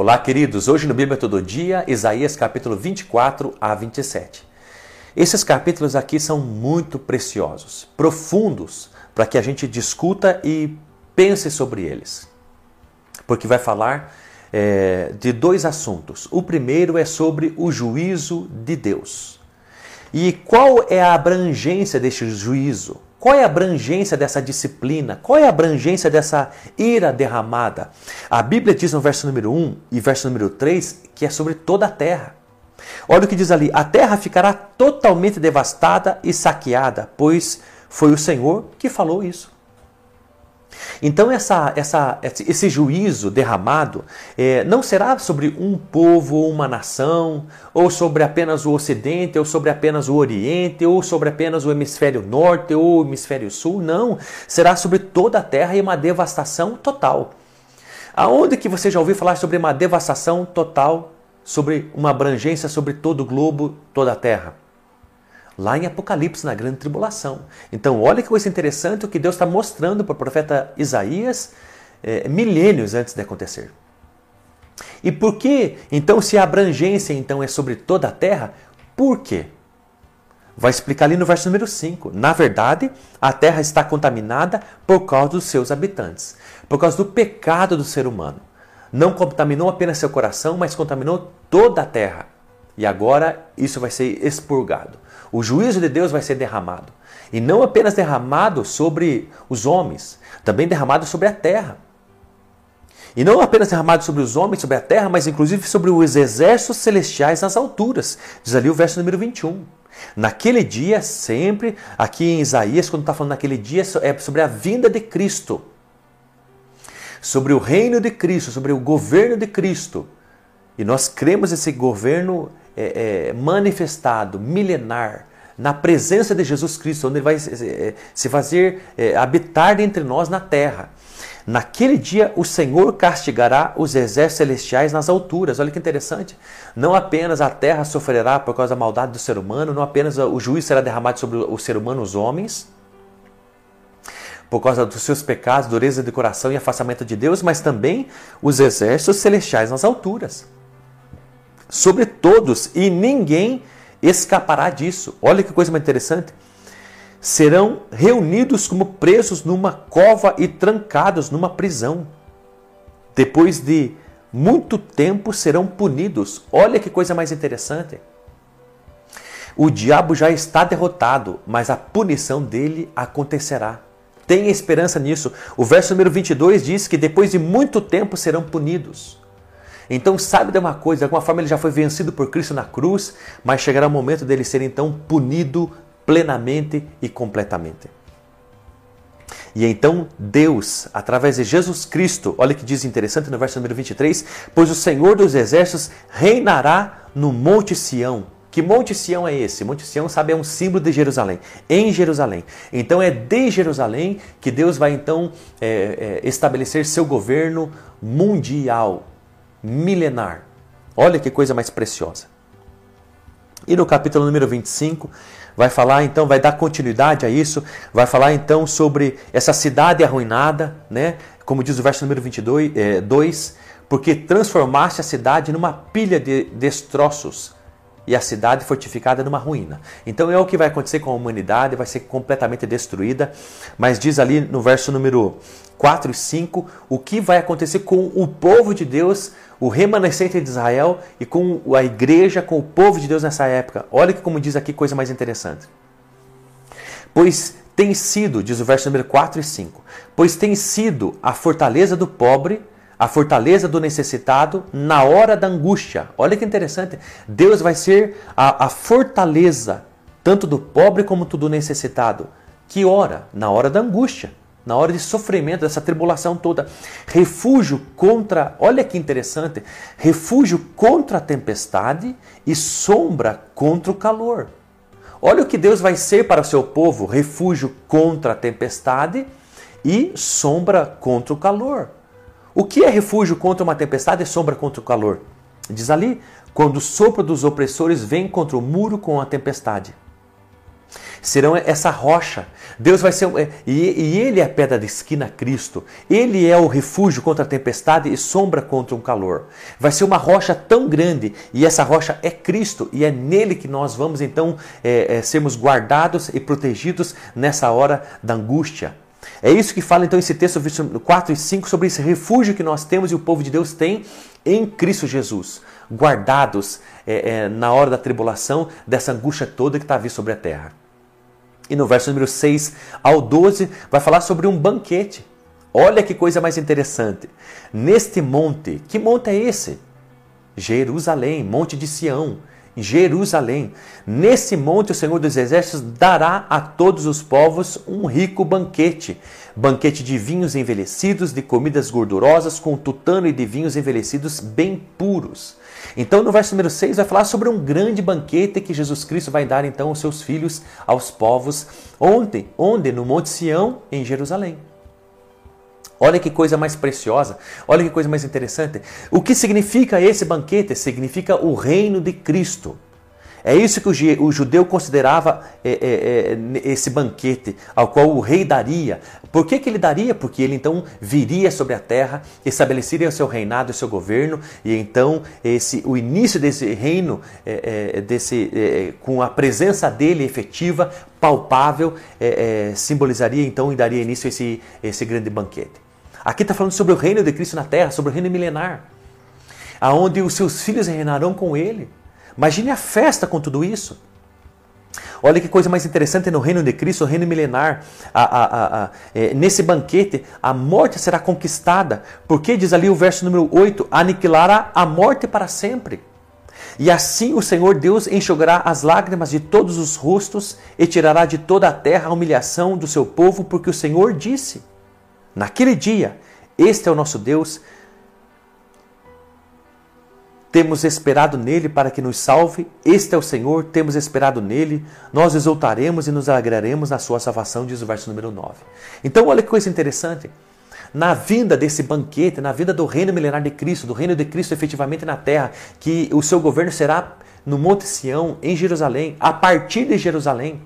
Olá, queridos. Hoje no Bíblia Todo Dia, Isaías capítulo 24 a 27. Esses capítulos aqui são muito preciosos, profundos, para que a gente discuta e pense sobre eles. Porque vai falar é, de dois assuntos. O primeiro é sobre o juízo de Deus. E qual é a abrangência deste juízo? Qual é a abrangência dessa disciplina? Qual é a abrangência dessa ira derramada? A Bíblia diz no verso número 1 e verso número 3 que é sobre toda a terra. Olha o que diz ali: a terra ficará totalmente devastada e saqueada, pois foi o Senhor que falou isso. Então, essa, essa, esse juízo derramado é, não será sobre um povo ou uma nação, ou sobre apenas o Ocidente, ou sobre apenas o Oriente, ou sobre apenas o hemisfério norte ou o hemisfério sul. Não. Será sobre toda a terra e uma devastação total. Aonde que você já ouviu falar sobre uma devastação total, sobre uma abrangência sobre todo o globo, toda a terra? Lá em Apocalipse, na grande tribulação. Então, olha que coisa interessante o que Deus está mostrando para o profeta Isaías é, milênios antes de acontecer. E por que, então, se a abrangência então é sobre toda a terra, por quê? Vai explicar ali no verso número 5. Na verdade, a terra está contaminada por causa dos seus habitantes, por causa do pecado do ser humano. Não contaminou apenas seu coração, mas contaminou toda a terra. E agora isso vai ser expurgado. O juízo de Deus vai ser derramado. E não apenas derramado sobre os homens, também derramado sobre a terra. E não apenas derramado sobre os homens, sobre a terra, mas inclusive sobre os exércitos celestiais nas alturas. Diz ali o verso número 21. Naquele dia, sempre, aqui em Isaías, quando está falando naquele dia, é sobre a vinda de Cristo. Sobre o reino de Cristo, sobre o governo de Cristo. E nós cremos esse governo é, é, manifestado, milenar, na presença de Jesus Cristo, onde Ele vai se fazer é, habitar entre nós na terra. Naquele dia o Senhor castigará os exércitos celestiais nas alturas. Olha que interessante. Não apenas a terra sofrerá por causa da maldade do ser humano, não apenas o juízo será derramado sobre o ser humano, os homens, por causa dos seus pecados, dureza de coração e afastamento de Deus, mas também os exércitos celestiais nas alturas sobre todos e ninguém escapará disso. Olha que coisa mais interessante. Serão reunidos como presos numa cova e trancados numa prisão. Depois de muito tempo serão punidos. Olha que coisa mais interessante. O diabo já está derrotado, mas a punição dele acontecerá. Tenha esperança nisso. O verso número 22 diz que depois de muito tempo serão punidos. Então sabe de uma coisa, de alguma forma ele já foi vencido por Cristo na cruz, mas chegará o momento dele ser então punido plenamente e completamente. E então Deus, através de Jesus Cristo, olha que diz interessante no verso número 23, pois o Senhor dos exércitos reinará no Monte Sião. Que Monte Sião é esse? Monte Sião, sabe, é um símbolo de Jerusalém, em Jerusalém. Então é de Jerusalém que Deus vai então é, é, estabelecer seu governo mundial, milenar. Olha que coisa mais preciosa. E no capítulo número 25, vai falar então, vai dar continuidade a isso, vai falar então sobre essa cidade arruinada, né? Como diz o verso número 22, é, 2, porque transformaste a cidade numa pilha de destroços e a cidade fortificada numa ruína. Então é o que vai acontecer com a humanidade, vai ser completamente destruída. Mas diz ali no verso número 4 e 5 o que vai acontecer com o povo de Deus, o remanescente de Israel e com a igreja, com o povo de Deus nessa época. Olha que como diz aqui coisa mais interessante. Pois tem sido, diz o verso número 4 e 5, pois tem sido a fortaleza do pobre a fortaleza do necessitado na hora da angústia. Olha que interessante. Deus vai ser a, a fortaleza tanto do pobre como do necessitado. Que hora? Na hora da angústia, na hora de sofrimento, dessa tribulação toda. Refúgio contra, olha que interessante, refúgio contra a tempestade e sombra contra o calor. Olha o que Deus vai ser para o seu povo: refúgio contra a tempestade e sombra contra o calor. O que é refúgio contra uma tempestade e sombra contra o calor? Diz ali, quando o sopro dos opressores vem contra o muro com a tempestade. serão essa rocha. Deus vai ser. É, e, e Ele é a pedra de esquina, Cristo. Ele é o refúgio contra a tempestade e sombra contra o calor. Vai ser uma rocha tão grande e essa rocha é Cristo e é nele que nós vamos então é, é, sermos guardados e protegidos nessa hora da angústia. É isso que fala então esse texto, versículo 4 e 5, sobre esse refúgio que nós temos e o povo de Deus tem em Cristo Jesus, guardados é, é, na hora da tribulação, dessa angústia toda que está a vir sobre a terra. E no verso número 6 ao 12 vai falar sobre um banquete. Olha que coisa mais interessante. Neste monte, que monte é esse? Jerusalém, monte de Sião. Jerusalém. Nesse monte o Senhor dos Exércitos dará a todos os povos um rico banquete. Banquete de vinhos envelhecidos, de comidas gordurosas, com tutano e de vinhos envelhecidos bem puros. Então, no verso número 6, vai falar sobre um grande banquete que Jesus Cristo vai dar então aos seus filhos, aos povos, ontem, onde? No Monte Sião, em Jerusalém. Olha que coisa mais preciosa, olha que coisa mais interessante. O que significa esse banquete? Significa o reino de Cristo. É isso que o judeu considerava é, é, é, esse banquete ao qual o rei daria. Por que, que ele daria? Porque ele então viria sobre a terra, estabeleceria o seu reinado e seu governo, e então esse, o início desse reino, desse, com a presença dele efetiva, palpável, simbolizaria então e daria início a esse, esse grande banquete. Aqui está falando sobre o reino de Cristo na terra, sobre o reino milenar, aonde os seus filhos reinarão com ele. Imagine a festa com tudo isso. Olha que coisa mais interessante no reino de Cristo, o reino milenar. A, a, a, é, nesse banquete, a morte será conquistada. Porque, diz ali o verso número 8: aniquilará a morte para sempre. E assim o Senhor Deus enxugará as lágrimas de todos os rostos e tirará de toda a terra a humilhação do seu povo, porque o Senhor disse. Naquele dia, este é o nosso Deus. Temos esperado nele para que nos salve. Este é o Senhor, temos esperado nele. Nós exultaremos e nos alegraremos na sua salvação, diz o verso número 9. Então, olha que coisa interessante. Na vinda desse banquete, na vinda do reino milenar de Cristo, do reino de Cristo efetivamente na terra, que o seu governo será no Monte Sião, em Jerusalém, a partir de Jerusalém.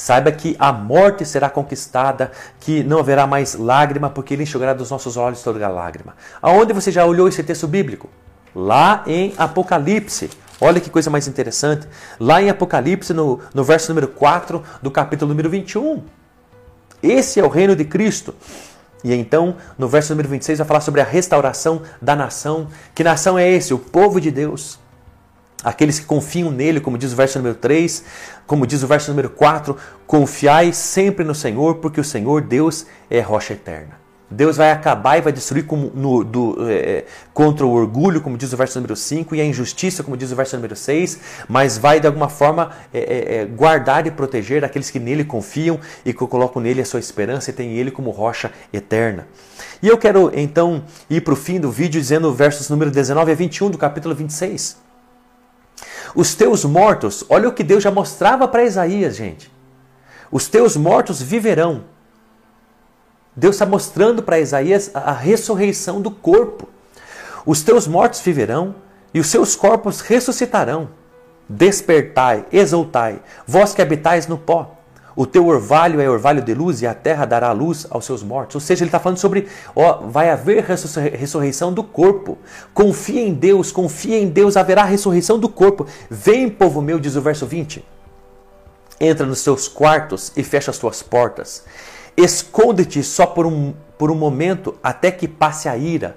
Saiba que a morte será conquistada, que não haverá mais lágrima, porque ele enxugará dos nossos olhos toda lágrima. Aonde você já olhou esse texto bíblico? Lá em Apocalipse. Olha que coisa mais interessante. Lá em Apocalipse, no, no verso número 4 do capítulo número 21. Esse é o reino de Cristo. E então, no verso número 26, vai falar sobre a restauração da nação. Que nação é esse? O povo de Deus. Aqueles que confiam nele, como diz o verso número 3, como diz o verso número 4, confiai sempre no Senhor, porque o Senhor Deus é rocha eterna. Deus vai acabar e vai destruir como no, do, é, contra o orgulho, como diz o verso número 5, e a injustiça, como diz o verso número 6, mas vai de alguma forma é, é, guardar e proteger aqueles que nele confiam e que colocam nele a sua esperança e têm ele como rocha eterna. E eu quero então ir para o fim do vídeo dizendo versos número 19 a 21 do capítulo 26. Os teus mortos, olha o que Deus já mostrava para Isaías, gente. Os teus mortos viverão. Deus está mostrando para Isaías a ressurreição do corpo. Os teus mortos viverão e os seus corpos ressuscitarão. Despertai, exultai, vós que habitais no pó. O teu orvalho é orvalho de luz e a terra dará luz aos seus mortos. Ou seja, ele está falando sobre, ó, vai haver ressurreição do corpo. Confia em Deus, confia em Deus, haverá ressurreição do corpo. Vem, povo meu, diz o verso 20. Entra nos teus quartos e fecha as tuas portas. Esconde-te só por um, por um momento até que passe a ira.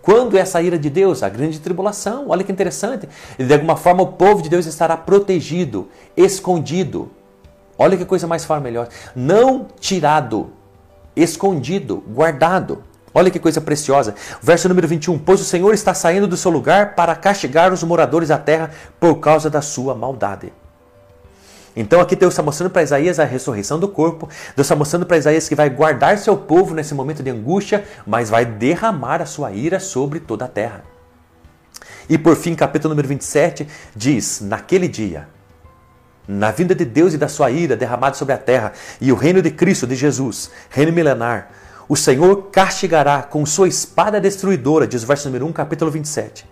Quando é essa ira de Deus? A grande tribulação. Olha que interessante. De alguma forma o povo de Deus estará protegido, escondido Olha que coisa mais fora melhor. Não tirado, escondido, guardado. Olha que coisa preciosa. Verso número 21. Pois o Senhor está saindo do seu lugar para castigar os moradores da terra por causa da sua maldade. Então aqui Deus está mostrando para Isaías a ressurreição do corpo. Deus está mostrando para Isaías que vai guardar seu povo nesse momento de angústia, mas vai derramar a sua ira sobre toda a terra. E por fim, capítulo número 27 diz: Naquele dia na vinda de Deus e da sua ira derramada sobre a terra, e o reino de Cristo, de Jesus, reino milenar, o Senhor castigará com sua espada destruidora, diz o verso número 1, capítulo 27.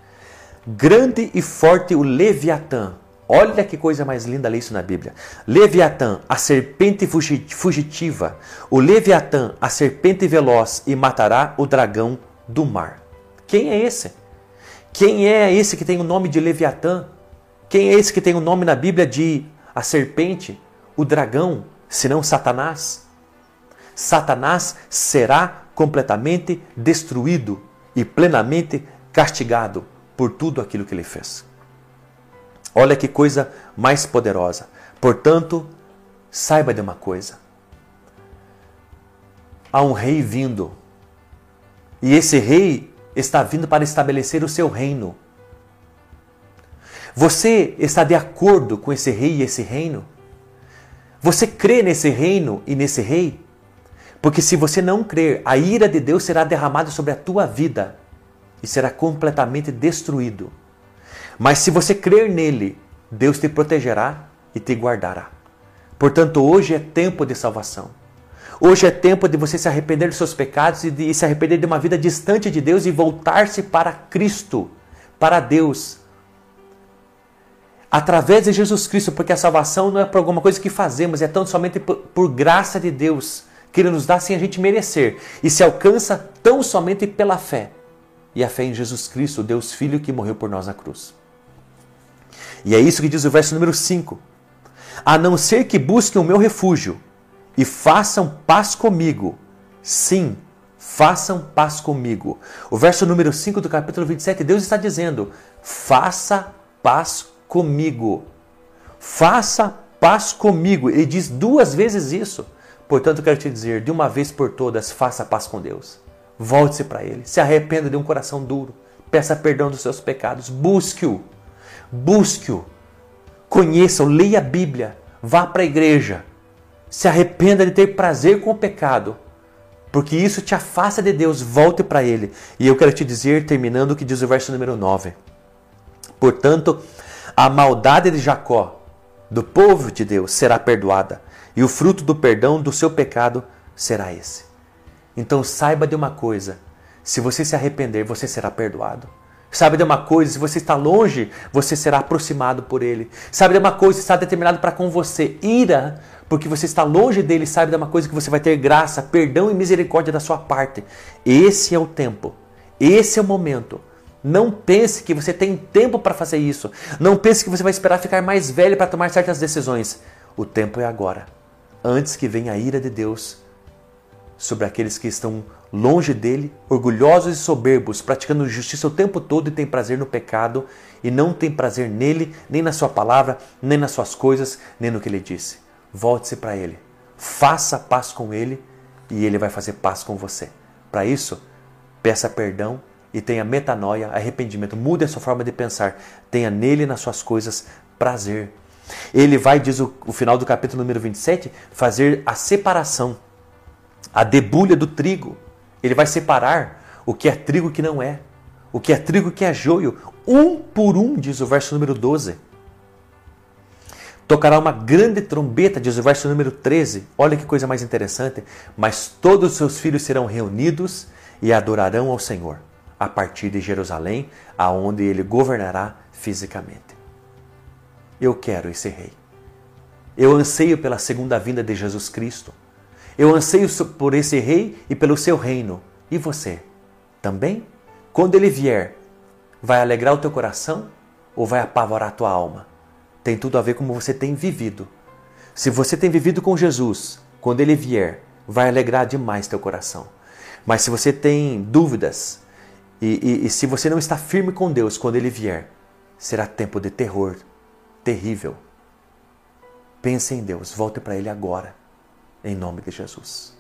Grande e forte o Leviatã. Olha que coisa mais linda ler isso na Bíblia. Leviatã, a serpente fugitiva. O Leviatã, a serpente veloz, e matará o dragão do mar. Quem é esse? Quem é esse que tem o nome de Leviatã? Quem é esse que tem o nome na Bíblia de a serpente, o dragão, senão Satanás? Satanás será completamente destruído e plenamente castigado por tudo aquilo que ele fez. Olha que coisa mais poderosa. Portanto, saiba de uma coisa: há um rei vindo, e esse rei está vindo para estabelecer o seu reino. Você está de acordo com esse rei e esse reino? Você crê nesse reino e nesse rei? Porque se você não crer, a ira de Deus será derramada sobre a tua vida e será completamente destruído. Mas se você crer nele, Deus te protegerá e te guardará. Portanto, hoje é tempo de salvação. Hoje é tempo de você se arrepender dos seus pecados e de se arrepender de uma vida distante de Deus e voltar-se para Cristo, para Deus. Através de Jesus Cristo, porque a salvação não é por alguma coisa que fazemos, é tão somente por, por graça de Deus, que Ele nos dá sem a gente merecer, e se alcança tão somente pela fé. E a fé em Jesus Cristo, Deus Filho que morreu por nós na cruz. E é isso que diz o verso número 5. A não ser que busquem o meu refúgio e façam paz comigo. Sim, façam paz comigo. O verso número 5 do capítulo 27, Deus está dizendo: faça paz comigo. Faça paz comigo. Ele diz duas vezes isso. Portanto, quero te dizer, de uma vez por todas, faça paz com Deus. Volte-se para Ele. Se arrependa de um coração duro. Peça perdão dos seus pecados. Busque-o. Busque-o, conheça-o, leia a Bíblia, vá para a igreja, se arrependa de ter prazer com o pecado, porque isso te afasta de Deus, volte para Ele. E eu quero te dizer, terminando, o que diz o verso número 9: Portanto, a maldade de Jacó, do povo de Deus, será perdoada, e o fruto do perdão do seu pecado será esse. Então saiba de uma coisa: se você se arrepender, você será perdoado. Sabe de uma coisa, se você está longe, você será aproximado por ele. Sabe de uma coisa, está determinado para com você ira, porque você está longe dele. Sabe de uma coisa que você vai ter graça, perdão e misericórdia da sua parte. Esse é o tempo. Esse é o momento. Não pense que você tem tempo para fazer isso. Não pense que você vai esperar ficar mais velho para tomar certas decisões. O tempo é agora. Antes que venha a ira de Deus sobre aqueles que estão longe dele, orgulhosos e soberbos, praticando justiça o tempo todo e têm prazer no pecado e não têm prazer nele, nem na sua palavra, nem nas suas coisas, nem no que ele disse. Volte-se para ele. Faça paz com ele e ele vai fazer paz com você. Para isso, peça perdão e tenha metanoia, arrependimento. Mude a sua forma de pensar. Tenha nele nas suas coisas prazer. Ele vai, diz o, o final do capítulo número 27, fazer a separação, a debulha do trigo ele vai separar o que é trigo que não é. O que é trigo que é joio. Um por um, diz o verso número 12. Tocará uma grande trombeta, diz o verso número 13. Olha que coisa mais interessante. Mas todos os seus filhos serão reunidos e adorarão ao Senhor, a partir de Jerusalém, aonde ele governará fisicamente. Eu quero esse rei. Eu anseio pela segunda vinda de Jesus Cristo. Eu anseio por esse rei e pelo seu reino. E você? Também? Quando ele vier, vai alegrar o teu coração ou vai apavorar a tua alma? Tem tudo a ver com como você tem vivido. Se você tem vivido com Jesus, quando ele vier, vai alegrar demais teu coração. Mas se você tem dúvidas e, e, e se você não está firme com Deus quando ele vier, será tempo de terror terrível. Pense em Deus, volte para Ele agora em nome de Jesus.